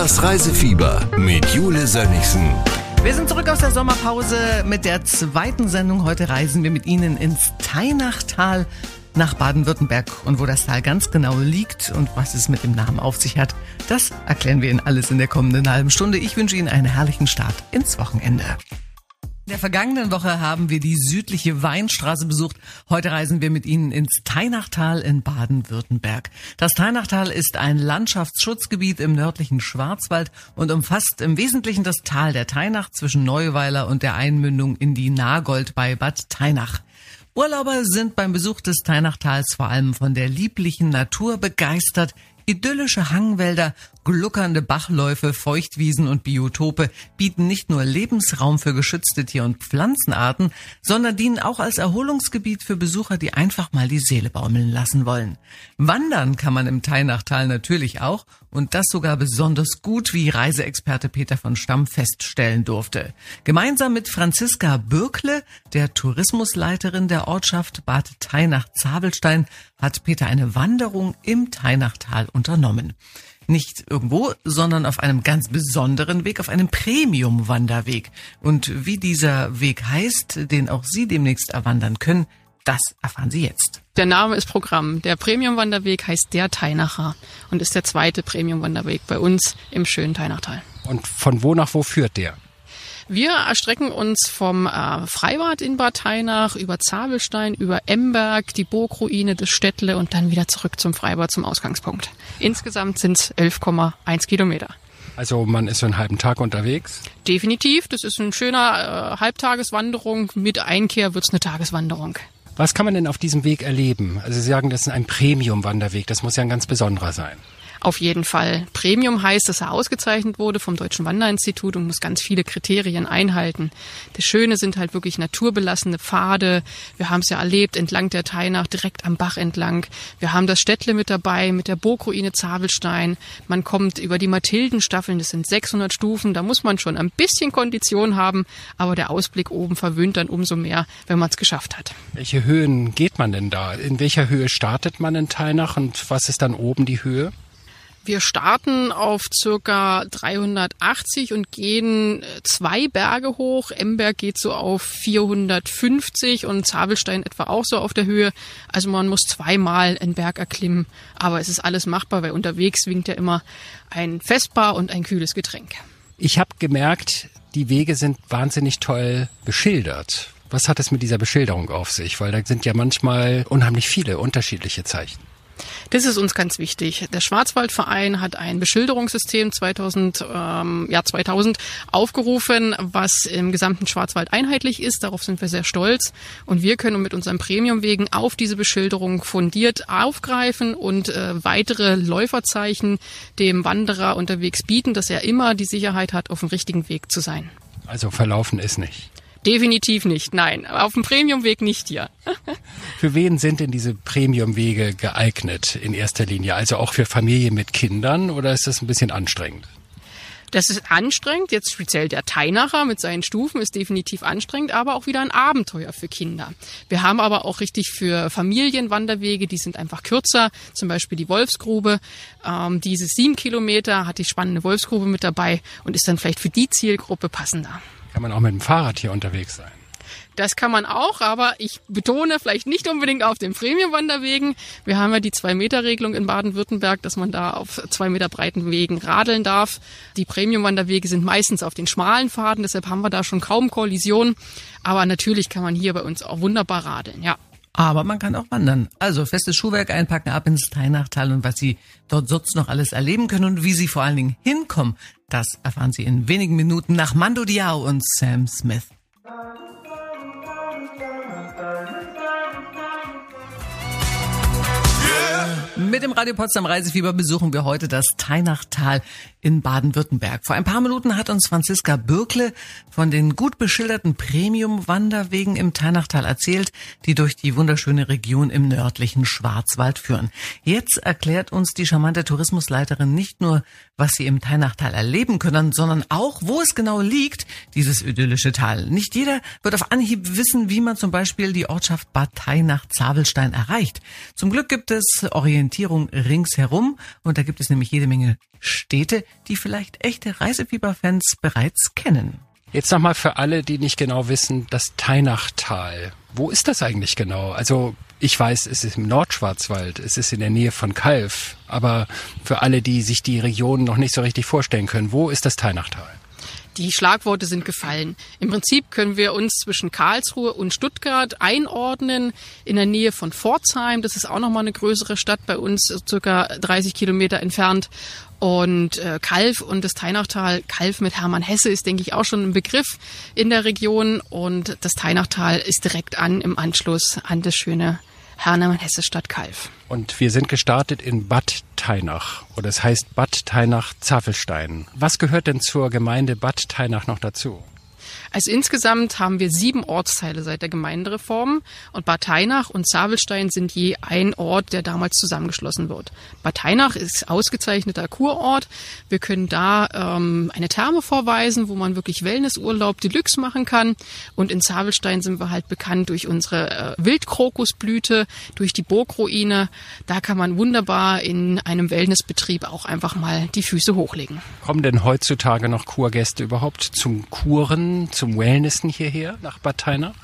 Das Reisefieber mit Jule Sönnigsen. Wir sind zurück aus der Sommerpause mit der zweiten Sendung. Heute reisen wir mit Ihnen ins Teinachtal nach Baden-Württemberg. Und wo das Tal ganz genau liegt und was es mit dem Namen auf sich hat, das erklären wir Ihnen alles in der kommenden halben Stunde. Ich wünsche Ihnen einen herrlichen Start ins Wochenende. In der vergangenen Woche haben wir die südliche Weinstraße besucht. Heute reisen wir mit Ihnen ins Teinachtal in Baden-Württemberg. Das Teinachtal ist ein Landschaftsschutzgebiet im nördlichen Schwarzwald und umfasst im Wesentlichen das Tal der Teinach zwischen Neuweiler und der Einmündung in die Nagold bei Bad Teinach. Urlauber sind beim Besuch des Teinachtals vor allem von der lieblichen Natur begeistert. Idyllische Hangwälder, gluckernde Bachläufe, Feuchtwiesen und Biotope bieten nicht nur Lebensraum für geschützte Tier- und Pflanzenarten, sondern dienen auch als Erholungsgebiet für Besucher, die einfach mal die Seele baumeln lassen wollen. Wandern kann man im Teinachtal natürlich auch und das sogar besonders gut, wie Reiseexperte Peter von Stamm feststellen durfte. Gemeinsam mit Franziska Bürkle, der Tourismusleiterin der Ortschaft Bad Teinach-Zabelstein, hat Peter eine Wanderung im Teinachtal unternommen. Nicht irgendwo, sondern auf einem ganz besonderen Weg, auf einem Premium-Wanderweg. Und wie dieser Weg heißt, den auch Sie demnächst erwandern können, das erfahren Sie jetzt. Der Name ist Programm. Der Premium-Wanderweg heißt der Teinacher und ist der zweite Premium-Wanderweg bei uns im schönen Teinachtal. Und von wo nach wo führt der? Wir erstrecken uns vom äh, Freibad in Bad Hainach über Zabelstein, über Emberg, die Burgruine des Städtle und dann wieder zurück zum Freibad zum Ausgangspunkt. Insgesamt sind es 11,1 Kilometer. Also man ist so einen halben Tag unterwegs? Definitiv. Das ist ein schöner äh, Halbtageswanderung. Mit Einkehr wird's eine Tageswanderung. Was kann man denn auf diesem Weg erleben? Also Sie sagen, das ist ein Premium-Wanderweg. Das muss ja ein ganz besonderer sein. Auf jeden Fall. Premium heißt, dass er ausgezeichnet wurde vom Deutschen Wanderinstitut und muss ganz viele Kriterien einhalten. Das Schöne sind halt wirklich naturbelassene Pfade. Wir haben es ja erlebt entlang der Teinach, direkt am Bach entlang. Wir haben das Städtle mit dabei, mit der Burgruine Zabelstein. Man kommt über die Mathildenstaffeln, das sind 600 Stufen. Da muss man schon ein bisschen Kondition haben, aber der Ausblick oben verwöhnt dann umso mehr, wenn man es geschafft hat. Welche Höhen geht man denn da? In welcher Höhe startet man in Teinach und was ist dann oben die Höhe? Wir starten auf circa 380 und gehen äh, zwei Berge hoch. Emberg geht so auf 450 und Zabelstein etwa auch so auf der Höhe. Also man muss zweimal einen Berg erklimmen. Aber es ist alles machbar, weil unterwegs winkt ja immer ein Festbar und ein kühles Getränk. Ich habe gemerkt, die Wege sind wahnsinnig toll beschildert. Was hat es mit dieser Beschilderung auf sich? Weil da sind ja manchmal unheimlich viele unterschiedliche Zeichen. Das ist uns ganz wichtig. Der Schwarzwaldverein hat ein Beschilderungssystem 2000, ähm, ja 2000 aufgerufen, was im gesamten Schwarzwald einheitlich ist. Darauf sind wir sehr stolz. Und wir können mit unseren Premiumwegen auf diese Beschilderung fundiert aufgreifen und äh, weitere Läuferzeichen dem Wanderer unterwegs bieten, dass er immer die Sicherheit hat, auf dem richtigen Weg zu sein. Also verlaufen ist nicht. Definitiv nicht, nein. Auf dem Premiumweg nicht hier. für wen sind denn diese Premiumwege geeignet in erster Linie? Also auch für Familien mit Kindern oder ist das ein bisschen anstrengend? Das ist anstrengend. Jetzt speziell der Teinacher mit seinen Stufen ist definitiv anstrengend, aber auch wieder ein Abenteuer für Kinder. Wir haben aber auch richtig für Familienwanderwege, die sind einfach kürzer. Zum Beispiel die Wolfsgrube. Ähm, diese sieben Kilometer hat die spannende Wolfsgrube mit dabei und ist dann vielleicht für die Zielgruppe passender. Kann man auch mit dem Fahrrad hier unterwegs sein? Das kann man auch, aber ich betone vielleicht nicht unbedingt auf den Premium-Wanderwegen. Wir haben ja die Zwei-Meter-Regelung in Baden-Württemberg, dass man da auf zwei Meter breiten Wegen radeln darf. Die Premium-Wanderwege sind meistens auf den schmalen Pfaden, deshalb haben wir da schon kaum Kollision. Aber natürlich kann man hier bei uns auch wunderbar radeln, ja. Aber man kann auch wandern. Also festes Schuhwerk einpacken, ab ins Teinachtal und was Sie dort sonst noch alles erleben können und wie Sie vor allen Dingen hinkommen, das erfahren Sie in wenigen Minuten nach Mando Diao und Sam Smith. Mit dem Radio Potsdam Reisefieber besuchen wir heute das Teinachtal in Baden-Württemberg. Vor ein paar Minuten hat uns Franziska Bürkle von den gut beschilderten Premium-Wanderwegen im Teinachtal erzählt, die durch die wunderschöne Region im nördlichen Schwarzwald führen. Jetzt erklärt uns die charmante Tourismusleiterin nicht nur, was sie im Teinachtal erleben können, sondern auch, wo es genau liegt, dieses idyllische Tal. Nicht jeder wird auf Anhieb wissen, wie man zum Beispiel die Ortschaft Bad Teinach-Zabelstein erreicht. Zum Glück gibt es orientiert Orientierung ringsherum. Und da gibt es nämlich jede Menge Städte, die vielleicht echte Reisefieberfans bereits kennen. Jetzt nochmal für alle, die nicht genau wissen, das Teinachtal. Wo ist das eigentlich genau? Also ich weiß, es ist im Nordschwarzwald, es ist in der Nähe von Kalf, aber für alle, die sich die Region noch nicht so richtig vorstellen können, wo ist das Teinachtal? Die Schlagworte sind gefallen. Im Prinzip können wir uns zwischen Karlsruhe und Stuttgart einordnen, in der Nähe von Pforzheim. Das ist auch nochmal eine größere Stadt bei uns, circa 30 Kilometer entfernt. Und äh, Kalf und das Teinachtal, Kalf mit Hermann Hesse ist, denke ich, auch schon ein Begriff in der Region. Und das Teinachtal ist direkt an im Anschluss an das schöne Hermann Hesse Stadt Kalf. Und wir sind gestartet in Bad Teinach. Oder es heißt Bad Teinach-Zavelstein. Was gehört denn zur Gemeinde Bad Teinach noch dazu? Also insgesamt haben wir sieben Ortsteile seit der Gemeindereform und Bad Teinach und Zavelstein sind je ein Ort, der damals zusammengeschlossen wird. Bad Teinach ist ausgezeichneter Kurort. Wir können da ähm, eine Therme vorweisen, wo man wirklich Wellnessurlaub Deluxe machen kann. Und in Zavelstein sind wir halt bekannt durch unsere äh, Wildkrokusblüte, durch die Burgruine. Da kann man wunderbar in einem Wellnessbetrieb auch einfach mal die Füße hochlegen. Kommen denn heutzutage noch Kurgäste überhaupt zum Kuren, zum Wellnessen hierher nach Bad Teinach?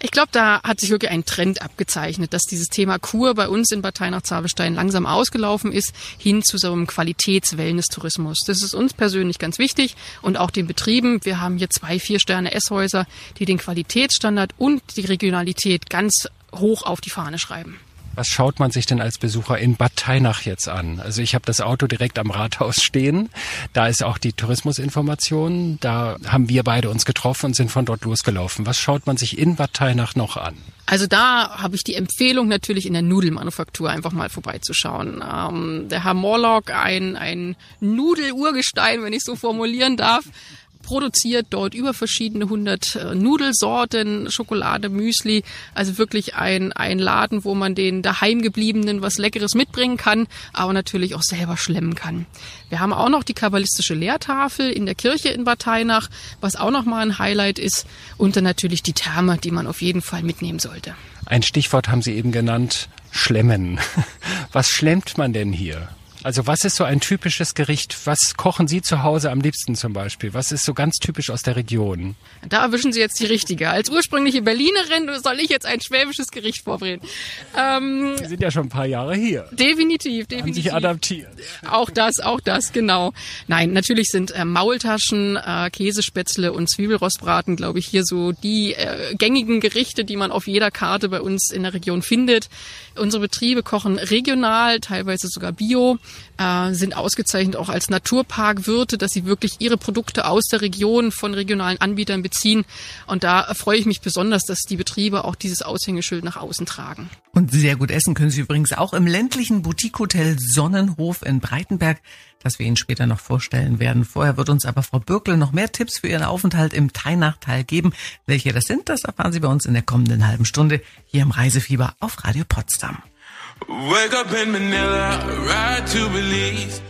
Ich glaube, da hat sich wirklich ein Trend abgezeichnet, dass dieses Thema Kur bei uns in Bad Teinach-Zabelstein langsam ausgelaufen ist, hin zu so einem Qualitäts-Wellness-Tourismus. Das ist uns persönlich ganz wichtig und auch den Betrieben. Wir haben hier zwei Vier-Sterne-Esshäuser, die den Qualitätsstandard und die Regionalität ganz hoch auf die Fahne schreiben. Was schaut man sich denn als Besucher in Bad Teinach jetzt an? Also ich habe das Auto direkt am Rathaus stehen. Da ist auch die Tourismusinformation. Da haben wir beide uns getroffen und sind von dort losgelaufen. Was schaut man sich in Bad Teinach noch an? Also da habe ich die Empfehlung natürlich in der Nudelmanufaktur einfach mal vorbeizuschauen. Ähm, der Herr Morlock, ein, ein Nudelurgestein, wenn ich so formulieren darf, produziert dort über verschiedene hundert äh, Nudelsorten, Schokolade, Müsli. Also wirklich ein, ein Laden, wo man den daheimgebliebenen was Leckeres mitbringen kann, aber natürlich auch selber schlemmen kann. Wir haben auch noch die kabbalistische Lehrtafel in der Kirche in Bad Teinach, was auch nochmal ein Highlight ist. Und dann natürlich die Therme, die man auf jeden Fall mitnehmen sollte. Ein Stichwort haben Sie eben genannt, Schlemmen. Was schlemmt man denn hier? Also was ist so ein typisches Gericht? Was kochen Sie zu Hause am liebsten zum Beispiel? Was ist so ganz typisch aus der Region? Da erwischen Sie jetzt die Richtige. Als ursprüngliche Berlinerin soll ich jetzt ein schwäbisches Gericht vorbringen. Ähm, Sie sind ja schon ein paar Jahre hier. Definitiv, definitiv. Haben sich adaptiert. Auch das, auch das, genau. Nein, natürlich sind äh, Maultaschen, äh, Käsespätzle und Zwiebelrostbraten, glaube ich, hier so die äh, gängigen Gerichte, die man auf jeder Karte bei uns in der Region findet. Unsere Betriebe kochen regional, teilweise sogar bio äh, sind ausgezeichnet auch als Naturparkwirte, dass sie wirklich ihre Produkte aus der Region von regionalen Anbietern beziehen. Und da freue ich mich besonders, dass die Betriebe auch dieses Aushängeschild nach außen tragen. Und sehr gut essen können Sie übrigens auch im ländlichen Boutique-Hotel Sonnenhof in Breitenberg, das wir Ihnen später noch vorstellen werden. Vorher wird uns aber Frau Bürkle noch mehr Tipps für Ihren Aufenthalt im Teinachtal geben. Welche das sind, das erfahren Sie bei uns in der kommenden halben Stunde hier im Reisefieber auf Radio Potsdam. Wake up in Manila, ride to Belize.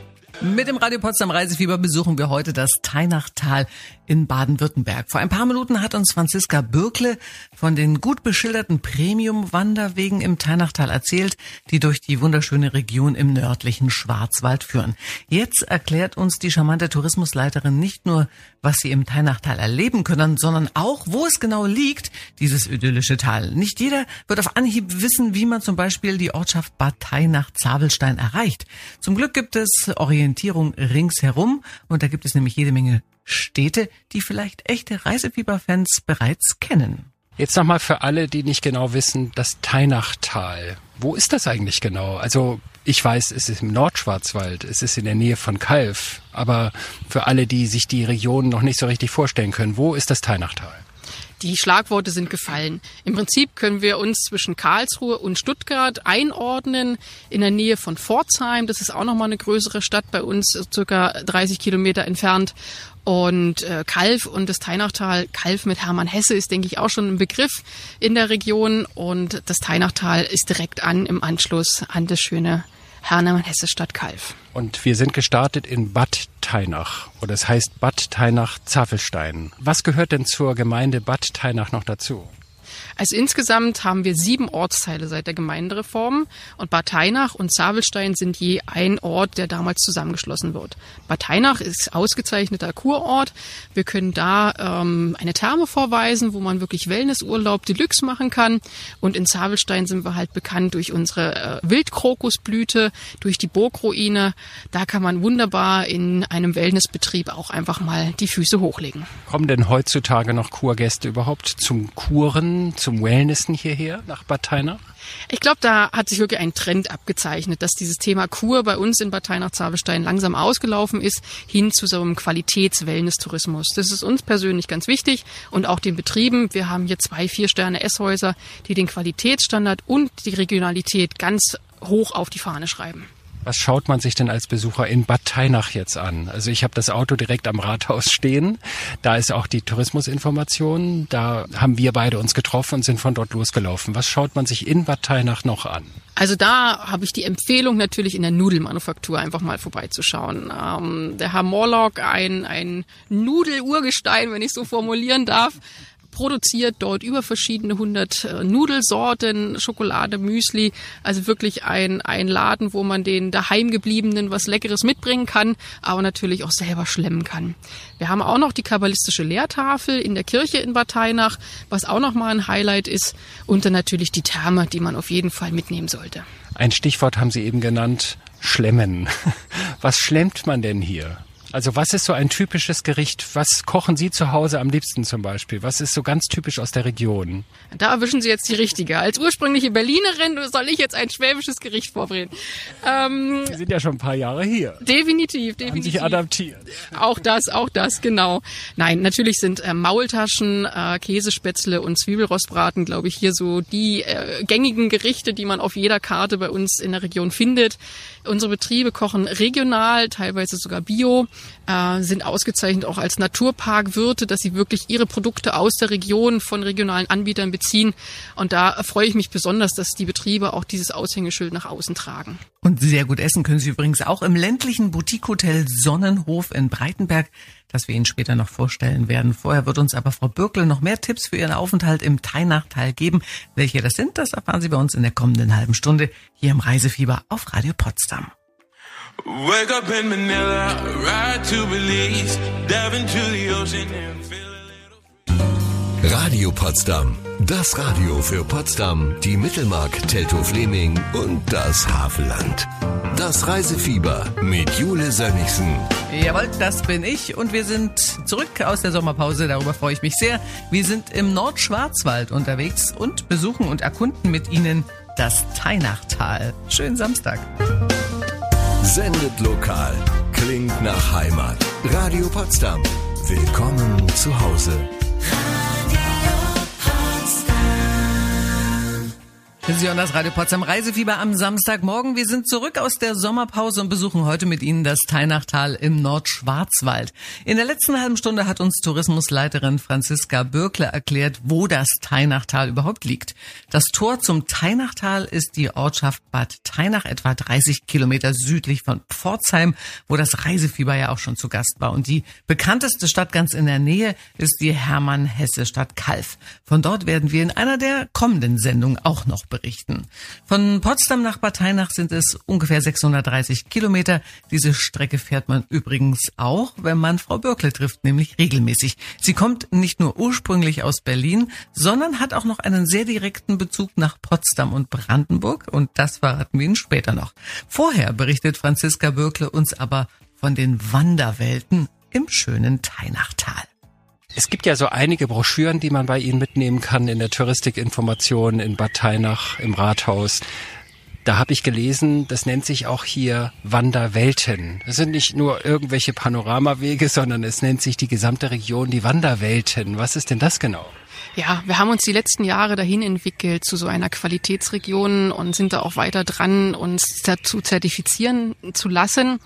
Mit dem Radio Potsdam Reisefieber besuchen wir heute das Teinachtal in Baden-Württemberg. Vor ein paar Minuten hat uns Franziska Bürkle von den gut beschilderten Premium-Wanderwegen im Teinachtal erzählt, die durch die wunderschöne Region im nördlichen Schwarzwald führen. Jetzt erklärt uns die charmante Tourismusleiterin nicht nur, was sie im Teinachtal erleben können, sondern auch, wo es genau liegt, dieses idyllische Tal. Nicht jeder wird auf Anhieb wissen, wie man zum Beispiel die Ortschaft Bad Teinach-Zabelstein erreicht. Zum Glück gibt es Orientierung ringsherum. Und da gibt es nämlich jede Menge Städte, die vielleicht echte Reisefieberfans bereits kennen. Jetzt nochmal für alle, die nicht genau wissen, das Teinachtal. Wo ist das eigentlich genau? Also ich weiß, es ist im Nordschwarzwald, es ist in der Nähe von Kalf. Aber für alle, die sich die Region noch nicht so richtig vorstellen können, wo ist das Teinachtal? Die Schlagworte sind gefallen. Im Prinzip können wir uns zwischen Karlsruhe und Stuttgart einordnen, in der Nähe von Pforzheim. Das ist auch nochmal eine größere Stadt bei uns, circa 30 Kilometer entfernt. Und äh, Kalf und das Teinachtal, Kalf mit Hermann Hesse ist, denke ich, auch schon ein Begriff in der Region. Und das Teinachtal ist direkt an im Anschluss an das schöne Hermann Hesse Stadt Kalf. Und wir sind gestartet in Bad Teinach. Oder es heißt Bad Teinach-Zavelstein. Was gehört denn zur Gemeinde Bad Teinach noch dazu? Also insgesamt haben wir sieben Ortsteile seit der Gemeindereform und Bad Teinach und Zavelstein sind je ein Ort, der damals zusammengeschlossen wird. Bad Teinach ist ausgezeichneter Kurort. Wir können da ähm, eine Therme vorweisen, wo man wirklich Wellnessurlaub Deluxe machen kann. Und in Zavelstein sind wir halt bekannt durch unsere äh, Wildkrokusblüte, durch die Burgruine. Da kann man wunderbar in einem Wellnessbetrieb auch einfach mal die Füße hochlegen. Kommen denn heutzutage noch Kurgäste überhaupt zum Kuren, zum Wellnessen hierher nach Bad Teinach? Ich glaube, da hat sich wirklich ein Trend abgezeichnet, dass dieses Thema Kur bei uns in Bad Teinach-Zabelstein langsam ausgelaufen ist, hin zu so einem Qualitäts-Wellness-Tourismus. Das ist uns persönlich ganz wichtig und auch den Betrieben. Wir haben hier zwei Vier-Sterne-Esshäuser, die den Qualitätsstandard und die Regionalität ganz hoch auf die Fahne schreiben. Was schaut man sich denn als Besucher in Bad Teinach jetzt an? Also ich habe das Auto direkt am Rathaus stehen. Da ist auch die Tourismusinformation. Da haben wir beide uns getroffen und sind von dort losgelaufen. Was schaut man sich in Bad Teinach noch an? Also da habe ich die Empfehlung natürlich in der Nudelmanufaktur einfach mal vorbeizuschauen. Ähm, der Herr Morlock, ein, ein Nudelurgestein, wenn ich so formulieren darf, produziert dort über verschiedene hundert äh, Nudelsorten, Schokolade, Müsli. Also wirklich ein, ein Laden, wo man den daheimgebliebenen was Leckeres mitbringen kann, aber natürlich auch selber schlemmen kann. Wir haben auch noch die kabbalistische Lehrtafel in der Kirche in Bad Teinach, was auch nochmal ein Highlight ist. Und dann natürlich die Therme, die man auf jeden Fall mitnehmen sollte. Ein Stichwort haben Sie eben genannt, Schlemmen. Was schlemmt man denn hier? Also was ist so ein typisches Gericht? Was kochen Sie zu Hause am liebsten zum Beispiel? Was ist so ganz typisch aus der Region? Da erwischen Sie jetzt die Richtige. Als ursprüngliche Berlinerin soll ich jetzt ein schwäbisches Gericht vorbringen. Ähm, Sie sind ja schon ein paar Jahre hier. Definitiv, definitiv. Haben sich adaptiert. Auch das, auch das, genau. Nein, natürlich sind äh, Maultaschen, äh, Käsespätzle und Zwiebelrostbraten, glaube ich, hier so die äh, gängigen Gerichte, die man auf jeder Karte bei uns in der Region findet. Unsere Betriebe kochen regional, teilweise sogar bio äh, sind ausgezeichnet auch als Naturparkwirte, dass sie wirklich ihre Produkte aus der Region von regionalen Anbietern beziehen. Und da freue ich mich besonders, dass die Betriebe auch dieses Aushängeschild nach außen tragen. Und sehr gut essen können Sie übrigens auch im ländlichen Boutique-Hotel Sonnenhof in Breitenberg, das wir Ihnen später noch vorstellen werden. Vorher wird uns aber Frau Bürkel noch mehr Tipps für Ihren Aufenthalt im Teinachtal geben. Welche das sind, das erfahren Sie bei uns in der kommenden halben Stunde hier im Reisefieber auf Radio Potsdam. Radio Potsdam. Das Radio für Potsdam, die Mittelmark, Teltow-Fleming und das Havelland. Das Reisefieber mit Jule Sönnigsen. Jawohl, das bin ich und wir sind zurück aus der Sommerpause. Darüber freue ich mich sehr. Wir sind im Nordschwarzwald unterwegs und besuchen und erkunden mit Ihnen das Teinachtal. Schönen Samstag. Sendet lokal. Klingt nach Heimat. Radio Potsdam. Willkommen zu Hause. Sie hören das Radio Potsdam Reisefieber am Samstagmorgen. Wir sind zurück aus der Sommerpause und besuchen heute mit Ihnen das Teinachtal im Nordschwarzwald. In der letzten halben Stunde hat uns Tourismusleiterin Franziska Bürkle erklärt, wo das Teinachtal überhaupt liegt. Das Tor zum Teinachtal ist die Ortschaft Bad Teinach, etwa 30 Kilometer südlich von Pforzheim, wo das Reisefieber ja auch schon zu Gast war. Und die bekannteste Stadt ganz in der Nähe ist die Hermann-Hesse-Stadt Kalf. Von dort werden wir in einer der kommenden Sendungen auch noch. Von Potsdam nach Bad Teinach sind es ungefähr 630 Kilometer. Diese Strecke fährt man übrigens auch, wenn man Frau Bürkle trifft, nämlich regelmäßig. Sie kommt nicht nur ursprünglich aus Berlin, sondern hat auch noch einen sehr direkten Bezug nach Potsdam und Brandenburg und das verraten wir Ihnen später noch. Vorher berichtet Franziska Bürkle uns aber von den Wanderwelten im schönen Teinachtal. Es gibt ja so einige Broschüren, die man bei Ihnen mitnehmen kann in der Touristikinformation in Bad Teinach im Rathaus. Da habe ich gelesen, das nennt sich auch hier Wanderwelten. Das sind nicht nur irgendwelche Panoramawege, sondern es nennt sich die gesamte Region die Wanderwelten. Was ist denn das genau? Ja, wir haben uns die letzten Jahre dahin entwickelt zu so einer Qualitätsregion und sind da auch weiter dran, uns dazu zertifizieren zu lassen.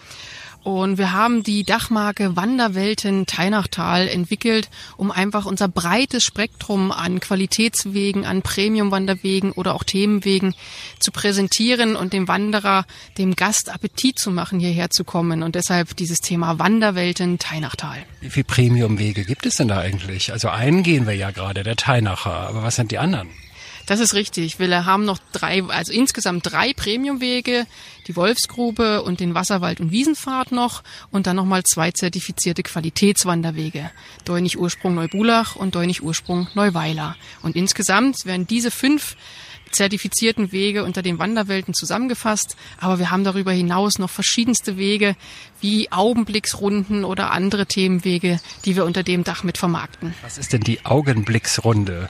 Und wir haben die Dachmarke Wanderwelten Teinachtal entwickelt, um einfach unser breites Spektrum an Qualitätswegen, an Premium-Wanderwegen oder auch Themenwegen zu präsentieren und dem Wanderer, dem Gast Appetit zu machen, hierher zu kommen. Und deshalb dieses Thema Wanderwelten Teinachtal. Wie viele Premium-Wege gibt es denn da eigentlich? Also einen gehen wir ja gerade, der Teinacher. Aber was sind die anderen? Das ist richtig. Wir haben noch drei, also insgesamt drei Premiumwege, die Wolfsgrube und den Wasserwald- und Wiesenpfad noch und dann nochmal zwei zertifizierte Qualitätswanderwege. Deunig Ursprung Neubulach und Deunig Ursprung Neuweiler. Und insgesamt werden diese fünf zertifizierten Wege unter den Wanderwelten zusammengefasst. Aber wir haben darüber hinaus noch verschiedenste Wege wie Augenblicksrunden oder andere Themenwege, die wir unter dem Dach mit vermarkten. Was ist denn die Augenblicksrunde?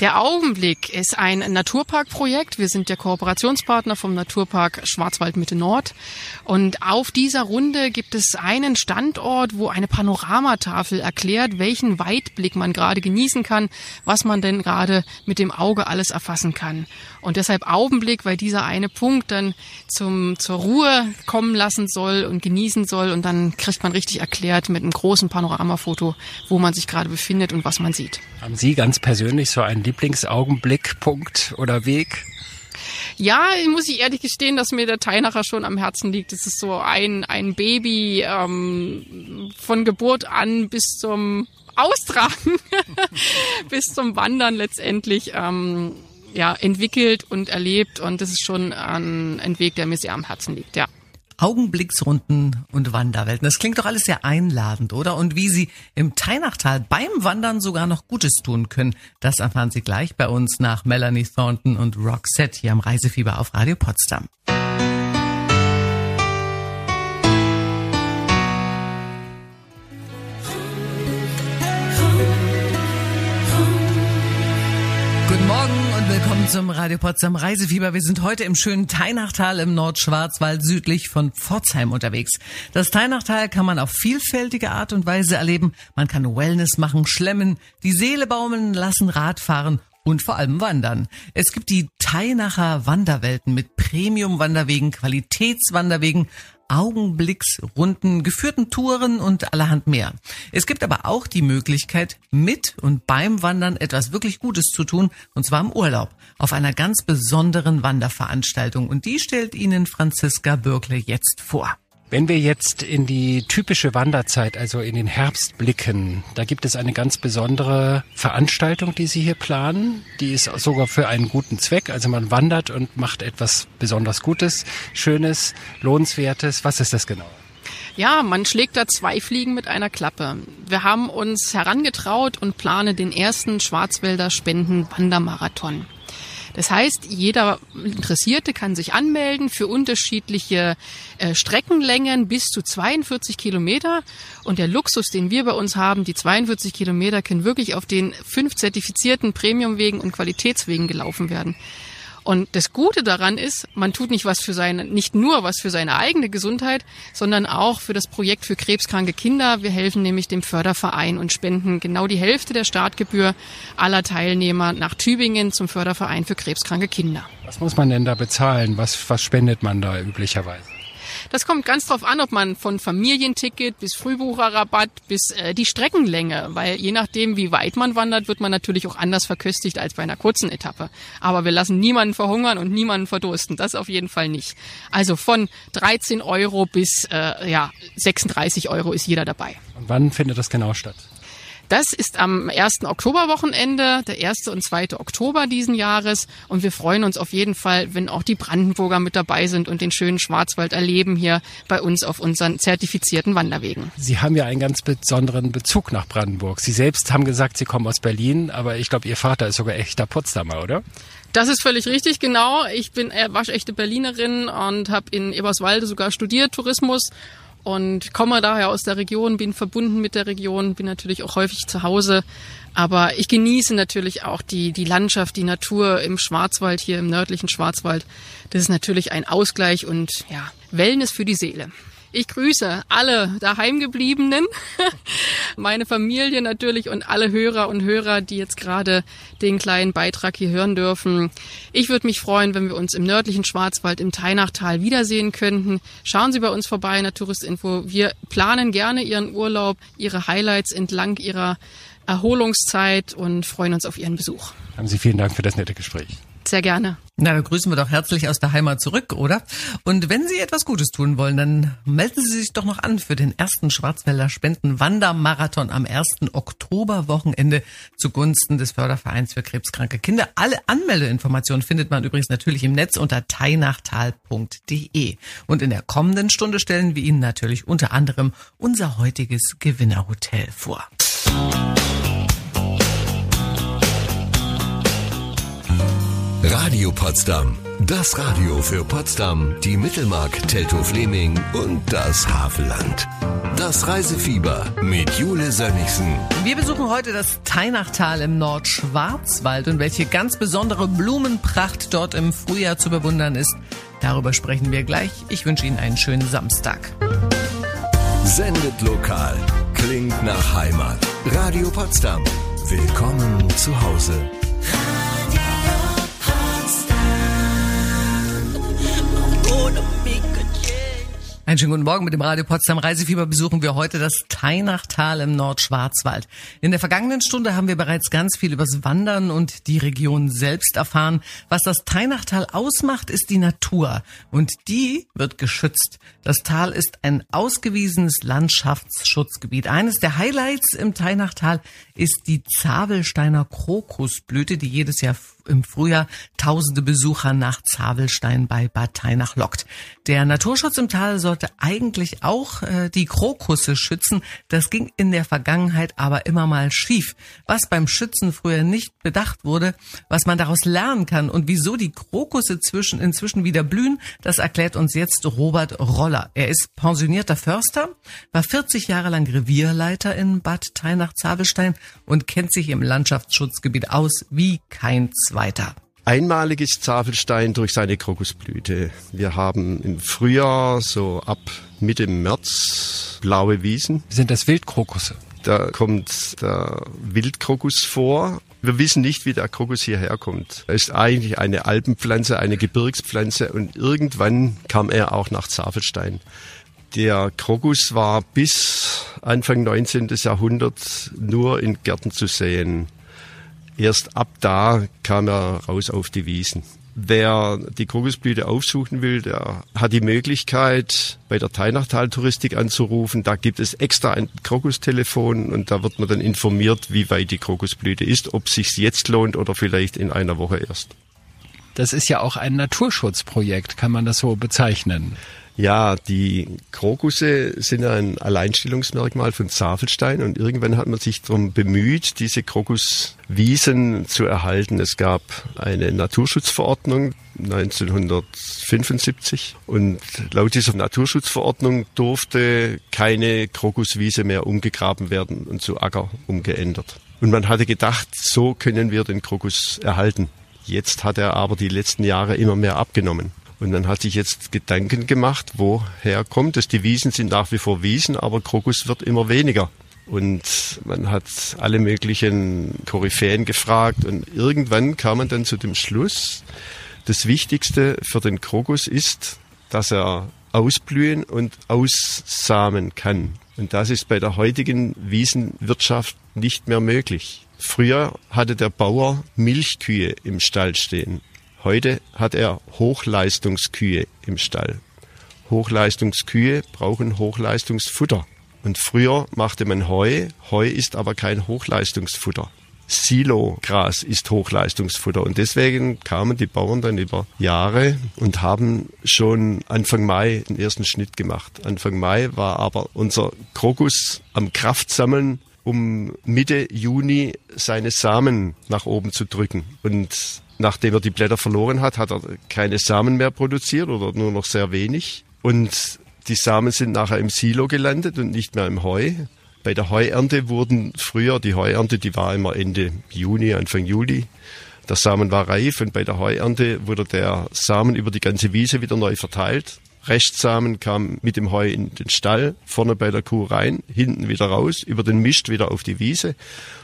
Der Augenblick ist ein Naturparkprojekt. Wir sind der Kooperationspartner vom Naturpark Schwarzwald Mitte Nord. Und auf dieser Runde gibt es einen Standort, wo eine Panoramatafel erklärt, welchen Weitblick man gerade genießen kann, was man denn gerade mit dem Auge alles erfassen kann. Und deshalb Augenblick, weil dieser eine Punkt dann zum, zur Ruhe kommen lassen soll und genießen soll. Und dann kriegt man richtig erklärt mit einem großen Panoramafoto, wo man sich gerade befindet und was man sieht. Haben Sie ganz persönlich so einen Lieblingsaugenblick, Punkt oder Weg? Ja, muss ich ehrlich gestehen, dass mir der Teilnacher schon am Herzen liegt. Es ist so ein, ein Baby ähm, von Geburt an bis zum Austragen, bis zum Wandern letztendlich. Ähm, ja, entwickelt und erlebt und das ist schon ein, ein Weg, der mir sehr am Herzen liegt, ja. Augenblicksrunden und Wanderwelten. Das klingt doch alles sehr einladend, oder? Und wie Sie im Teinachtal beim Wandern sogar noch Gutes tun können, das erfahren Sie gleich bei uns nach Melanie Thornton und Roxette hier am Reisefieber auf Radio Potsdam. Willkommen zum Radio Potsdam Reisefieber. Wir sind heute im schönen Teinachtal im Nordschwarzwald südlich von Pforzheim unterwegs. Das Teinachtal kann man auf vielfältige Art und Weise erleben. Man kann Wellness machen, schlemmen, die Seele baumeln lassen, Radfahren und vor allem wandern. Es gibt die Teinacher Wanderwelten mit Premium-Wanderwegen, Qualitätswanderwegen, Augenblicksrunden, geführten Touren und allerhand mehr. Es gibt aber auch die Möglichkeit, mit und beim Wandern etwas wirklich Gutes zu tun, und zwar im Urlaub, auf einer ganz besonderen Wanderveranstaltung. Und die stellt Ihnen Franziska Bürkle jetzt vor. Wenn wir jetzt in die typische Wanderzeit, also in den Herbst blicken, da gibt es eine ganz besondere Veranstaltung, die Sie hier planen. Die ist sogar für einen guten Zweck. Also man wandert und macht etwas besonders Gutes, Schönes, Lohnenswertes. Was ist das genau? Ja, man schlägt da zwei Fliegen mit einer Klappe. Wir haben uns herangetraut und plane den ersten Schwarzwälder Spenden Wandermarathon. Das heißt, jeder Interessierte kann sich anmelden für unterschiedliche äh, Streckenlängen bis zu 42 Kilometer. Und der Luxus, den wir bei uns haben, die 42 Kilometer können wirklich auf den fünf zertifizierten Premiumwegen und Qualitätswegen gelaufen werden. Und das Gute daran ist, man tut nicht was für seine, nicht nur was für seine eigene Gesundheit, sondern auch für das Projekt für krebskranke Kinder. Wir helfen nämlich dem Förderverein und spenden genau die Hälfte der Startgebühr aller Teilnehmer nach Tübingen zum Förderverein für krebskranke Kinder. Was muss man denn da bezahlen? Was, was spendet man da üblicherweise? Das kommt ganz drauf an, ob man von Familienticket bis Frühbucherrabatt bis äh, die Streckenlänge, weil je nachdem, wie weit man wandert, wird man natürlich auch anders verköstigt als bei einer kurzen Etappe. Aber wir lassen niemanden verhungern und niemanden verdursten. Das auf jeden Fall nicht. Also von 13 Euro bis äh, ja 36 Euro ist jeder dabei. Und wann findet das genau statt? Das ist am 1. Oktoberwochenende, der 1. und 2. Oktober diesen Jahres. Und wir freuen uns auf jeden Fall, wenn auch die Brandenburger mit dabei sind und den schönen Schwarzwald erleben hier bei uns auf unseren zertifizierten Wanderwegen. Sie haben ja einen ganz besonderen Bezug nach Brandenburg. Sie selbst haben gesagt, Sie kommen aus Berlin, aber ich glaube, Ihr Vater ist sogar echter Potsdamer, oder? Das ist völlig richtig, genau. Ich bin äh, waschechte Berlinerin und habe in Eberswalde sogar studiert, Tourismus und komme daher aus der Region, bin verbunden mit der Region, bin natürlich auch häufig zu Hause. Aber ich genieße natürlich auch die, die Landschaft, die Natur im Schwarzwald, hier im nördlichen Schwarzwald. Das ist natürlich ein Ausgleich und ja, Wellness für die Seele. Ich grüße alle daheimgebliebenen, meine Familie natürlich und alle Hörer und Hörer, die jetzt gerade den kleinen Beitrag hier hören dürfen. Ich würde mich freuen, wenn wir uns im nördlichen Schwarzwald im Teinachtal wiedersehen könnten. Schauen Sie bei uns vorbei in der Touristinfo. Wir planen gerne Ihren Urlaub, Ihre Highlights entlang Ihrer Erholungszeit und freuen uns auf Ihren Besuch. Haben Sie vielen Dank für das nette Gespräch. Sehr gerne. Na, dann grüßen wir doch herzlich aus der Heimat zurück, oder? Und wenn Sie etwas Gutes tun wollen, dann melden Sie sich doch noch an für den ersten Schwarzwälder Spenden-Wandermarathon am 1. Oktoberwochenende zugunsten des Fördervereins für krebskranke Kinder. Alle Anmeldeinformationen findet man übrigens natürlich im Netz unter teinachtal.de. Und in der kommenden Stunde stellen wir Ihnen natürlich unter anderem unser heutiges Gewinnerhotel vor. Radio Potsdam. Das Radio für Potsdam, die Mittelmark, Teltow-Fleming und das Havelland. Das Reisefieber mit Jule Sönnigsen. Wir besuchen heute das Teinachtal im Nordschwarzwald und welche ganz besondere Blumenpracht dort im Frühjahr zu bewundern ist. Darüber sprechen wir gleich. Ich wünsche Ihnen einen schönen Samstag. Sendet lokal. Klingt nach Heimat. Radio Potsdam. Willkommen zu Hause. Einen schönen guten Morgen. Mit dem Radio Potsdam Reisefieber besuchen wir heute das Teinachtal im Nordschwarzwald. In der vergangenen Stunde haben wir bereits ganz viel übers Wandern und die Region selbst erfahren. Was das Teinachtal ausmacht, ist die Natur. Und die wird geschützt. Das Tal ist ein ausgewiesenes Landschaftsschutzgebiet. Eines der Highlights im Teinachtal ist die Zabelsteiner Krokusblüte, die jedes Jahr im Frühjahr tausende Besucher nach Zabelstein bei Bad Teinach lockt. Der Naturschutz im Tal sollte eigentlich auch äh, die Krokusse schützen. Das ging in der Vergangenheit aber immer mal schief. Was beim Schützen früher nicht bedacht wurde, was man daraus lernen kann und wieso die Krokusse zwischen, inzwischen wieder blühen, das erklärt uns jetzt Robert Roller. Er ist pensionierter Förster, war 40 Jahre lang Revierleiter in Bad Teinach-Zabelstein und kennt sich im Landschaftsschutzgebiet aus wie kein zweiter. Einmalig ist Zafelstein durch seine Krokusblüte. Wir haben im Frühjahr, so ab Mitte März, blaue Wiesen. Sind das Wildkrokusse? Da kommt der Wildkrokus vor. Wir wissen nicht, wie der Krokus hierher kommt. Er ist eigentlich eine Alpenpflanze, eine Gebirgspflanze und irgendwann kam er auch nach Zafelstein. Der Krokus war bis Anfang 19. Jahrhundert nur in Gärten zu sehen. Erst ab da kam er raus auf die Wiesen. Wer die Krokusblüte aufsuchen will, der hat die Möglichkeit, bei der Teinachtal-Touristik anzurufen. Da gibt es extra ein Krokustelefon und da wird man dann informiert, wie weit die Krokusblüte ist, ob sich's jetzt lohnt oder vielleicht in einer Woche erst. Das ist ja auch ein Naturschutzprojekt, kann man das so bezeichnen? Ja, die Krokusse sind ein Alleinstellungsmerkmal von Zafelstein und irgendwann hat man sich darum bemüht, diese Krokuswiesen zu erhalten. Es gab eine Naturschutzverordnung 1975 und laut dieser Naturschutzverordnung durfte keine Krokuswiese mehr umgegraben werden und zu Acker umgeändert. Und man hatte gedacht, so können wir den Krokus erhalten. Jetzt hat er aber die letzten Jahre immer mehr abgenommen. Und dann hat sich jetzt Gedanken gemacht, woher kommt es. Die Wiesen sind nach wie vor Wiesen, aber Krokus wird immer weniger. Und man hat alle möglichen Koryphäen gefragt und irgendwann kam man dann zu dem Schluss, das Wichtigste für den Krokus ist, dass er ausblühen und aussamen kann. Und das ist bei der heutigen Wiesenwirtschaft nicht mehr möglich. Früher hatte der Bauer Milchkühe im Stall stehen. Heute hat er Hochleistungskühe im Stall. Hochleistungskühe brauchen Hochleistungsfutter. Und früher machte man Heu. Heu ist aber kein Hochleistungsfutter. Silogras ist Hochleistungsfutter. Und deswegen kamen die Bauern dann über Jahre und haben schon Anfang Mai den ersten Schnitt gemacht. Anfang Mai war aber unser Krokus am Kraftsammeln, um Mitte Juni seine Samen nach oben zu drücken. Und nachdem er die Blätter verloren hat, hat er keine Samen mehr produziert oder nur noch sehr wenig. Und die Samen sind nachher im Silo gelandet und nicht mehr im Heu. Bei der Heuernte wurden früher, die Heuernte, die war immer Ende Juni, Anfang Juli. Der Samen war reif und bei der Heuernte wurde der Samen über die ganze Wiese wieder neu verteilt. Restsamen kam mit dem Heu in den Stall, vorne bei der Kuh rein, hinten wieder raus, über den Mist wieder auf die Wiese.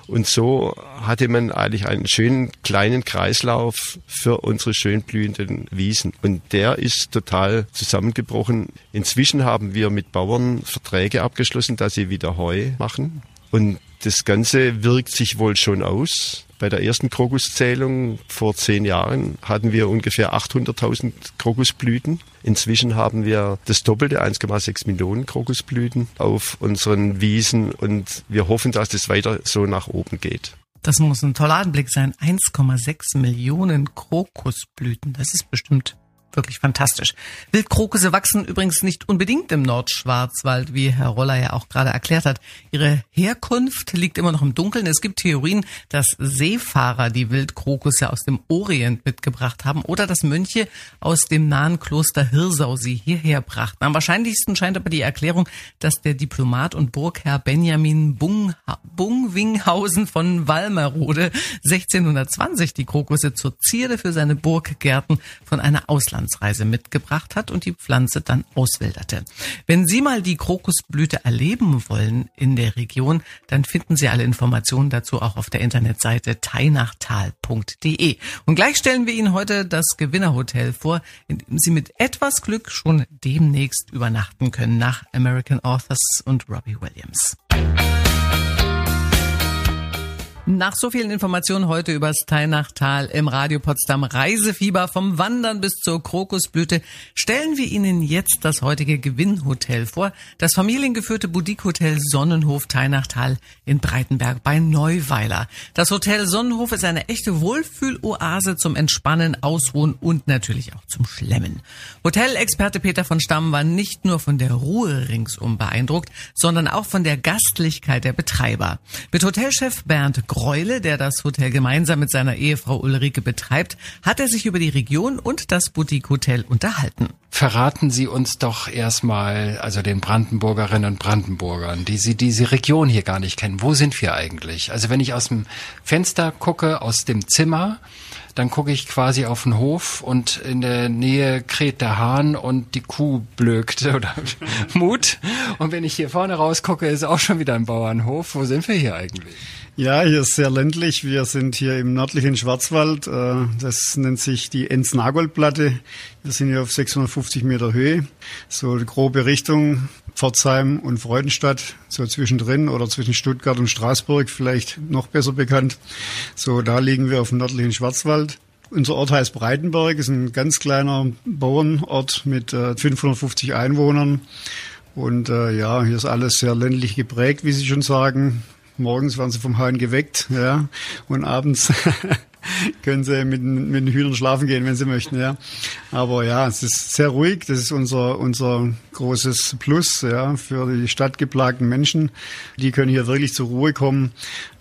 Und so hatte man eigentlich einen schönen kleinen Kreislauf für unsere schön blühenden Wiesen. Und der ist total zusammengebrochen. Inzwischen haben wir mit Bauern Verträge abgeschlossen, dass sie wieder Heu machen. Und das Ganze wirkt sich wohl schon aus. Bei der ersten Krokuszählung vor zehn Jahren hatten wir ungefähr 800.000 Krokusblüten. Inzwischen haben wir das Doppelte, 1,6 Millionen Krokusblüten auf unseren Wiesen und wir hoffen, dass das weiter so nach oben geht. Das muss ein toller Anblick sein. 1,6 Millionen Krokusblüten. Das ist bestimmt wirklich fantastisch. Wildkrokusse wachsen übrigens nicht unbedingt im Nordschwarzwald, wie Herr Roller ja auch gerade erklärt hat. Ihre Herkunft liegt immer noch im Dunkeln. Es gibt Theorien, dass Seefahrer die Wildkrokusse aus dem Orient mitgebracht haben oder dass Mönche aus dem nahen Kloster Hirsau sie hierher brachten. Am wahrscheinlichsten scheint aber die Erklärung, dass der Diplomat und Burgherr Benjamin Bung, Bungwinghausen von Walmerode 1620 die Krokusse zur Zierde für seine Burggärten von einer Ausland Auslandsreise mitgebracht hat und die Pflanze dann auswilderte. Wenn Sie mal die Krokusblüte erleben wollen in der Region, dann finden Sie alle Informationen dazu auch auf der Internetseite teinachtal.de. Und gleich stellen wir Ihnen heute das Gewinnerhotel vor, in dem Sie mit etwas Glück schon demnächst übernachten können nach American Authors und Robbie Williams. Nach so vielen Informationen heute übers Teinachtal im Radio Potsdam Reisefieber vom Wandern bis zur Krokusblüte stellen wir Ihnen jetzt das heutige Gewinnhotel vor. Das familiengeführte Boutique-Hotel Sonnenhof Teinachtal in Breitenberg bei Neuweiler. Das Hotel Sonnenhof ist eine echte Wohlfühloase zum Entspannen, Ausruhen und natürlich auch zum Schlemmen. Hotelexperte Peter von Stamm war nicht nur von der Ruhe ringsum beeindruckt, sondern auch von der Gastlichkeit der Betreiber. Mit Hotelchef Bernd Greule, der das Hotel gemeinsam mit seiner Ehefrau Ulrike betreibt, hat er sich über die Region und das Boutique-Hotel unterhalten. Verraten Sie uns doch erstmal, also den Brandenburgerinnen und Brandenburgern, die Sie diese Region hier gar nicht kennen. Wo sind wir eigentlich? Also wenn ich aus dem Fenster gucke, aus dem Zimmer, dann gucke ich quasi auf den Hof und in der Nähe kräht der Hahn und die Kuh blökt oder Mut. Und wenn ich hier vorne rausgucke, ist auch schon wieder ein Bauernhof. Wo sind wir hier eigentlich? Ja, hier ist sehr ländlich. Wir sind hier im nördlichen Schwarzwald. Äh, das nennt sich die Enz-Nagold-Platte. Wir sind hier auf 650 Meter Höhe. So die grobe Richtung Pforzheim und Freudenstadt, so zwischendrin oder zwischen Stuttgart und Straßburg, vielleicht noch besser bekannt. So, da liegen wir auf dem nördlichen Schwarzwald. Unser Ort heißt Breitenberg, ist ein ganz kleiner Bauernort mit äh, 550 Einwohnern. Und äh, ja, hier ist alles sehr ländlich geprägt, wie Sie schon sagen. Morgens werden sie vom Hahn geweckt, ja, und abends können sie mit, mit den Hühnern schlafen gehen, wenn sie möchten, ja. Aber ja, es ist sehr ruhig. Das ist unser, unser großes Plus, ja, für die stadtgeplagten Menschen. Die können hier wirklich zur Ruhe kommen.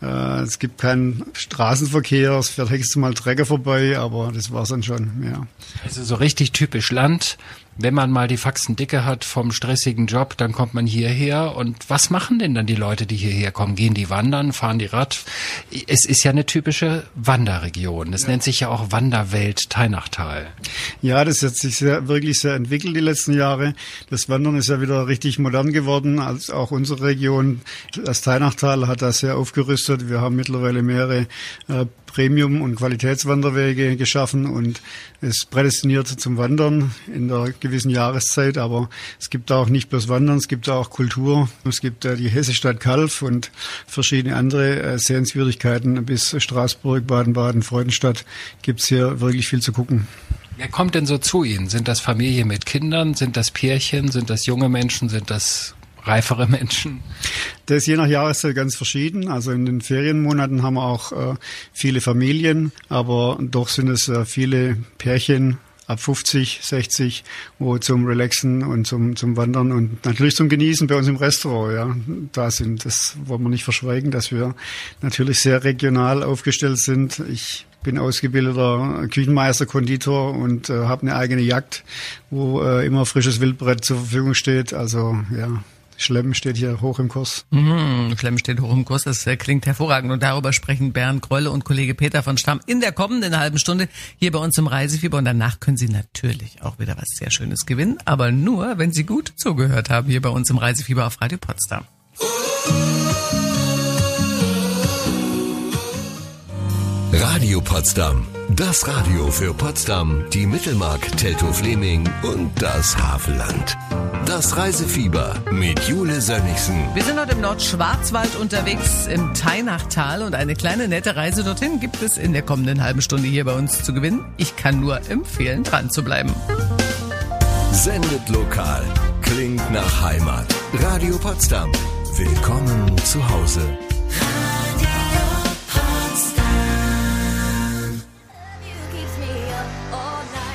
Äh, es gibt keinen Straßenverkehr. Es fährt höchstens mal Trecker vorbei, aber das war's dann schon, ja. Also so richtig typisch Land wenn man mal die Faxen dicke hat vom stressigen Job, dann kommt man hierher. Und was machen denn dann die Leute, die hierher kommen? Gehen die wandern, fahren die Rad? Es ist ja eine typische Wanderregion. Das ja. nennt sich ja auch Wanderwelt Teinachtal. Ja, das hat sich sehr, wirklich sehr entwickelt die letzten Jahre. Das Wandern ist ja wieder richtig modern geworden, als auch unsere Region. Das Teinachtal hat da sehr aufgerüstet. Wir haben mittlerweile mehrere äh, Premium- und Qualitätswanderwege geschaffen und ist prädestiniert zum Wandern in der gewissen Jahreszeit. Aber es gibt auch nicht bloß Wandern, es gibt auch Kultur. Es gibt äh, die Hessestadt Kalf und verschiedene andere äh, Sehenswürdigkeiten bis Straßburg, Baden-Baden, Freudenstadt gibt's hier wirklich viel zu gucken. Wer kommt denn so zu Ihnen? Sind das Familien mit Kindern? Sind das Pärchen? Sind das junge Menschen? Sind das reifere Menschen? Das ist je nach Jahreszeit ganz verschieden. Also in den Ferienmonaten haben wir auch äh, viele Familien, aber doch sind es äh, viele Pärchen ab 50, 60, wo zum Relaxen und zum, zum Wandern und natürlich zum Genießen bei uns im Restaurant, ja, da sind. Das wollen wir nicht verschweigen, dass wir natürlich sehr regional aufgestellt sind. Ich bin ausgebildeter Küchenmeister, Konditor und äh, habe eine eigene Jagd, wo äh, immer frisches Wildbrett zur Verfügung steht. Also ja, Schlemm steht hier hoch im Kurs. Mhm, Schlemm steht hoch im Kurs, das äh, klingt hervorragend. Und darüber sprechen Bernd Greule und Kollege Peter von Stamm in der kommenden halben Stunde hier bei uns im Reisefieber. Und danach können Sie natürlich auch wieder was sehr Schönes gewinnen, aber nur, wenn Sie gut zugehört haben hier bei uns im Reisefieber auf Radio Potsdam. Radio Potsdam. Das Radio für Potsdam, die Mittelmark, Teltow-Fleming und das Havelland. Das Reisefieber mit Jule Sönnigsen. Wir sind heute im Nordschwarzwald unterwegs im Teinachtal und eine kleine nette Reise dorthin gibt es in der kommenden halben Stunde hier bei uns zu gewinnen. Ich kann nur empfehlen, dran zu bleiben. Sendet lokal. Klingt nach Heimat. Radio Potsdam. Willkommen zu Hause.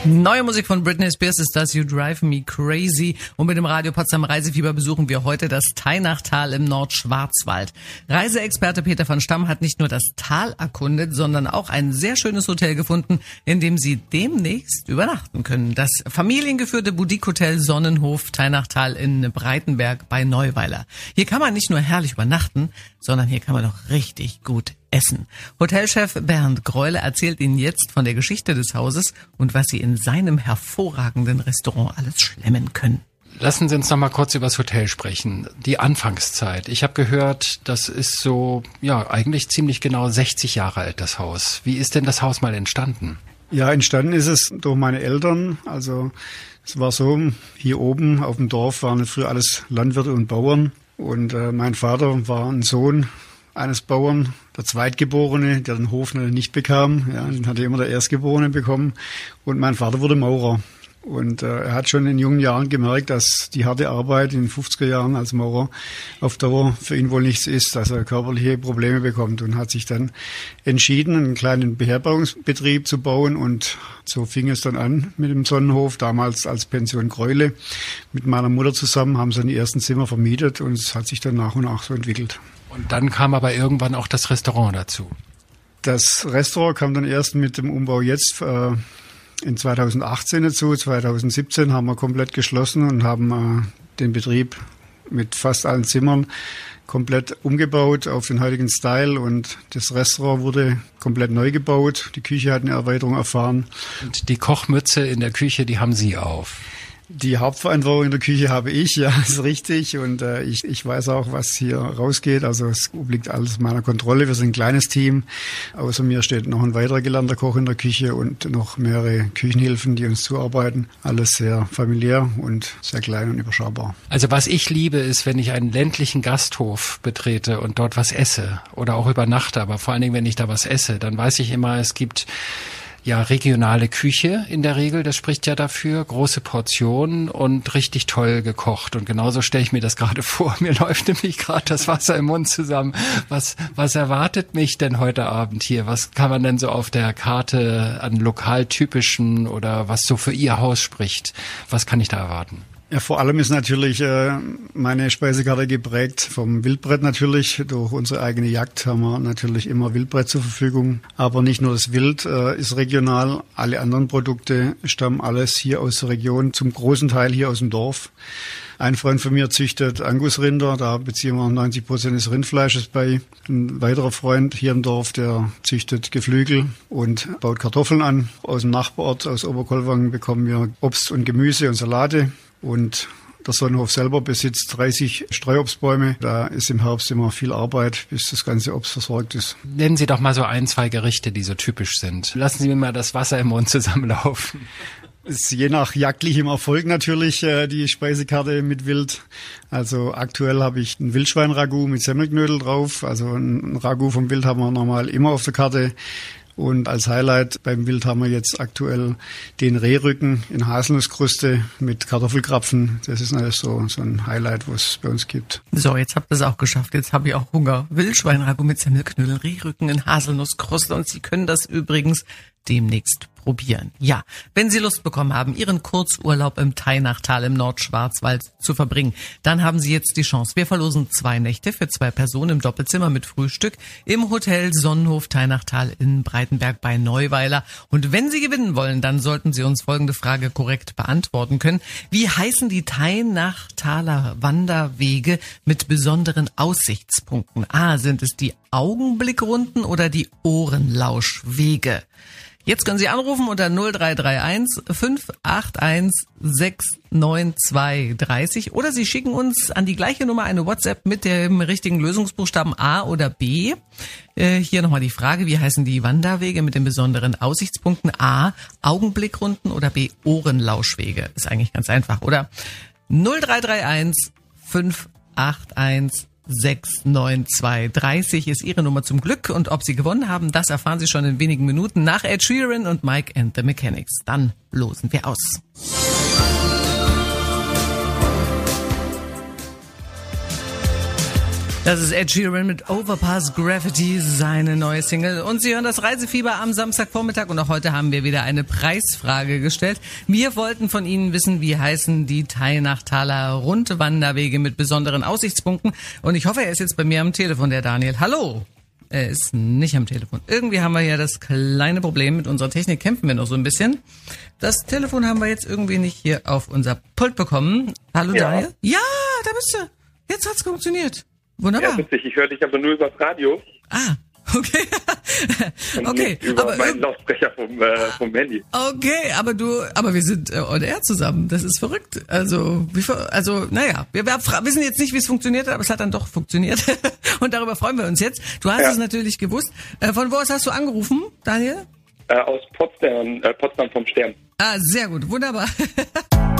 Neue Musik von Britney Spears ist das You Drive Me Crazy. Und mit dem Radio Potsdam Reisefieber besuchen wir heute das Teinachtal im Nordschwarzwald. Reiseexperte Peter von Stamm hat nicht nur das Tal erkundet, sondern auch ein sehr schönes Hotel gefunden, in dem Sie demnächst übernachten können. Das familiengeführte Boutique-Hotel Sonnenhof Teinachtal in Breitenberg bei Neuweiler. Hier kann man nicht nur herrlich übernachten, sondern hier kann man auch richtig gut essen. Hotelchef Bernd Greule erzählt Ihnen jetzt von der Geschichte des Hauses und was Sie in seinem hervorragenden Restaurant alles schlemmen können. Lassen Sie uns noch mal kurz über das Hotel sprechen. Die Anfangszeit. Ich habe gehört, das ist so, ja, eigentlich ziemlich genau 60 Jahre alt, das Haus. Wie ist denn das Haus mal entstanden? Ja, entstanden ist es durch meine Eltern. Also es war so, hier oben auf dem Dorf waren früher alles Landwirte und Bauern. Und äh, mein Vater war ein Sohn eines Bauern, der Zweitgeborene, der den Hof nicht bekam. Ja, den hatte immer der Erstgeborene bekommen. Und mein Vater wurde Maurer. Und äh, er hat schon in jungen Jahren gemerkt, dass die harte Arbeit in den 50er Jahren als Maurer auf Dauer für ihn wohl nichts ist, dass er körperliche Probleme bekommt und hat sich dann entschieden, einen kleinen Beherbergungsbetrieb zu bauen und so fing es dann an mit dem Sonnenhof, damals als Pension Gräule. Mit meiner Mutter zusammen haben sie die ersten Zimmer vermietet und es hat sich dann nach und nach so entwickelt. Und dann kam aber irgendwann auch das Restaurant dazu. Das Restaurant kam dann erst mit dem Umbau jetzt äh, in 2018 dazu. 2017 haben wir komplett geschlossen und haben äh, den Betrieb mit fast allen Zimmern komplett umgebaut auf den heutigen Style und das Restaurant wurde komplett neu gebaut. Die Küche hat eine Erweiterung erfahren. Und die Kochmütze in der Küche, die haben Sie auf. Die Hauptverantwortung in der Küche habe ich, ja, ist richtig. Und äh, ich, ich weiß auch, was hier rausgeht. Also es obliegt alles meiner Kontrolle. Wir sind ein kleines Team. Außer mir steht noch ein weiterer gelernter Koch in der Küche und noch mehrere Küchenhilfen, die uns zuarbeiten. Alles sehr familiär und sehr klein und überschaubar. Also was ich liebe, ist, wenn ich einen ländlichen Gasthof betrete und dort was esse oder auch übernachte. Aber vor allen Dingen, wenn ich da was esse, dann weiß ich immer, es gibt ja regionale Küche in der Regel, das spricht ja dafür, große Portionen und richtig toll gekocht. Und genauso stelle ich mir das gerade vor. Mir läuft nämlich gerade das Wasser im Mund zusammen. Was, was erwartet mich denn heute Abend hier? Was kann man denn so auf der Karte an lokaltypischen oder was so für Ihr Haus spricht? Was kann ich da erwarten? Ja, vor allem ist natürlich äh, meine Speisekarte geprägt vom Wildbrett natürlich. Durch unsere eigene Jagd haben wir natürlich immer Wildbrett zur Verfügung. Aber nicht nur das Wild äh, ist regional, alle anderen Produkte stammen alles hier aus der Region, zum großen Teil hier aus dem Dorf. Ein Freund von mir züchtet Angusrinder, da beziehen wir 90 Prozent des Rindfleisches bei. Ein weiterer Freund hier im Dorf, der züchtet Geflügel und baut Kartoffeln an. Aus dem Nachbarort, aus Oberkolwang, bekommen wir Obst und Gemüse und Salate. Und der Sonnenhof selber besitzt 30 Streuobstbäume. Da ist im Herbst immer viel Arbeit, bis das ganze Obst versorgt ist. Nennen Sie doch mal so ein, zwei Gerichte, die so typisch sind. Lassen Sie mir mal das Wasser im Mund zusammenlaufen. Ist je nach jagdlichem Erfolg natürlich äh, die Speisekarte mit Wild. Also aktuell habe ich ein Wildschwein-Ragout mit Semmelknödel drauf. Also ein Ragout vom Wild haben wir normal immer auf der Karte. Und als Highlight beim Wild haben wir jetzt aktuell den Rehrücken in Haselnusskruste mit Kartoffelkrapfen. Das ist alles so, so ein Highlight, was es bei uns gibt. So, jetzt habt ihr es auch geschafft. Jetzt habe ich auch Hunger. Wildschweinragout mit Semmelknödel, Rehrücken in Haselnusskruste. Und Sie können das übrigens demnächst probieren. Ja, wenn Sie Lust bekommen haben, Ihren Kurzurlaub im Teinachtal im Nordschwarzwald zu verbringen, dann haben Sie jetzt die Chance. Wir verlosen zwei Nächte für zwei Personen im Doppelzimmer mit Frühstück im Hotel Sonnenhof Teinachtal in Breitenberg bei Neuweiler. Und wenn Sie gewinnen wollen, dann sollten Sie uns folgende Frage korrekt beantworten können. Wie heißen die Teinachtaler Wanderwege mit besonderen Aussichtspunkten? A, sind es die Augenblickrunden oder die Ohrenlauschwege? Jetzt können Sie anrufen unter 0331 581 69230 oder Sie schicken uns an die gleiche Nummer eine WhatsApp mit dem richtigen Lösungsbuchstaben A oder B. Äh, hier nochmal die Frage, wie heißen die Wanderwege mit den besonderen Aussichtspunkten? A, Augenblickrunden oder B, Ohrenlauschwege? Ist eigentlich ganz einfach, oder? 0331 581 69230 ist Ihre Nummer zum Glück und ob Sie gewonnen haben, das erfahren Sie schon in wenigen Minuten nach Ed Sheeran und Mike and the Mechanics. Dann losen wir aus. Das ist Ed Sheeran mit Overpass Graffiti, seine neue Single. Und Sie hören das Reisefieber am Samstagvormittag und auch heute haben wir wieder eine Preisfrage gestellt. Wir wollten von Ihnen wissen, wie heißen die Teilnachtaler Rundwanderwege mit besonderen Aussichtspunkten. Und ich hoffe, er ist jetzt bei mir am Telefon, der Daniel. Hallo! Er ist nicht am Telefon. Irgendwie haben wir ja das kleine Problem. Mit unserer Technik kämpfen wir noch so ein bisschen. Das Telefon haben wir jetzt irgendwie nicht hier auf unser Pult bekommen. Hallo Ja. Daniel? Ja, da bist du. Jetzt hat's funktioniert. Wunderbar. Ja, witzig. Ich höre dich aber nur übers Radio Ah, okay. okay, über aber meinen Lautsprecher vom, äh, vom Handy. okay, aber du, aber wir sind äh, on air zusammen. Das ist verrückt. Also, wie, also, naja, wir, wir wissen jetzt nicht, wie es funktioniert hat, aber es hat dann doch funktioniert. Und darüber freuen wir uns jetzt. Du hast Ja. es natürlich gewusst. Äh, von wo aus hast du angerufen, Daniel? Äh, aus Potsdam, äh, Potsdam vom Stern. Ah, sehr gut, wunderbar.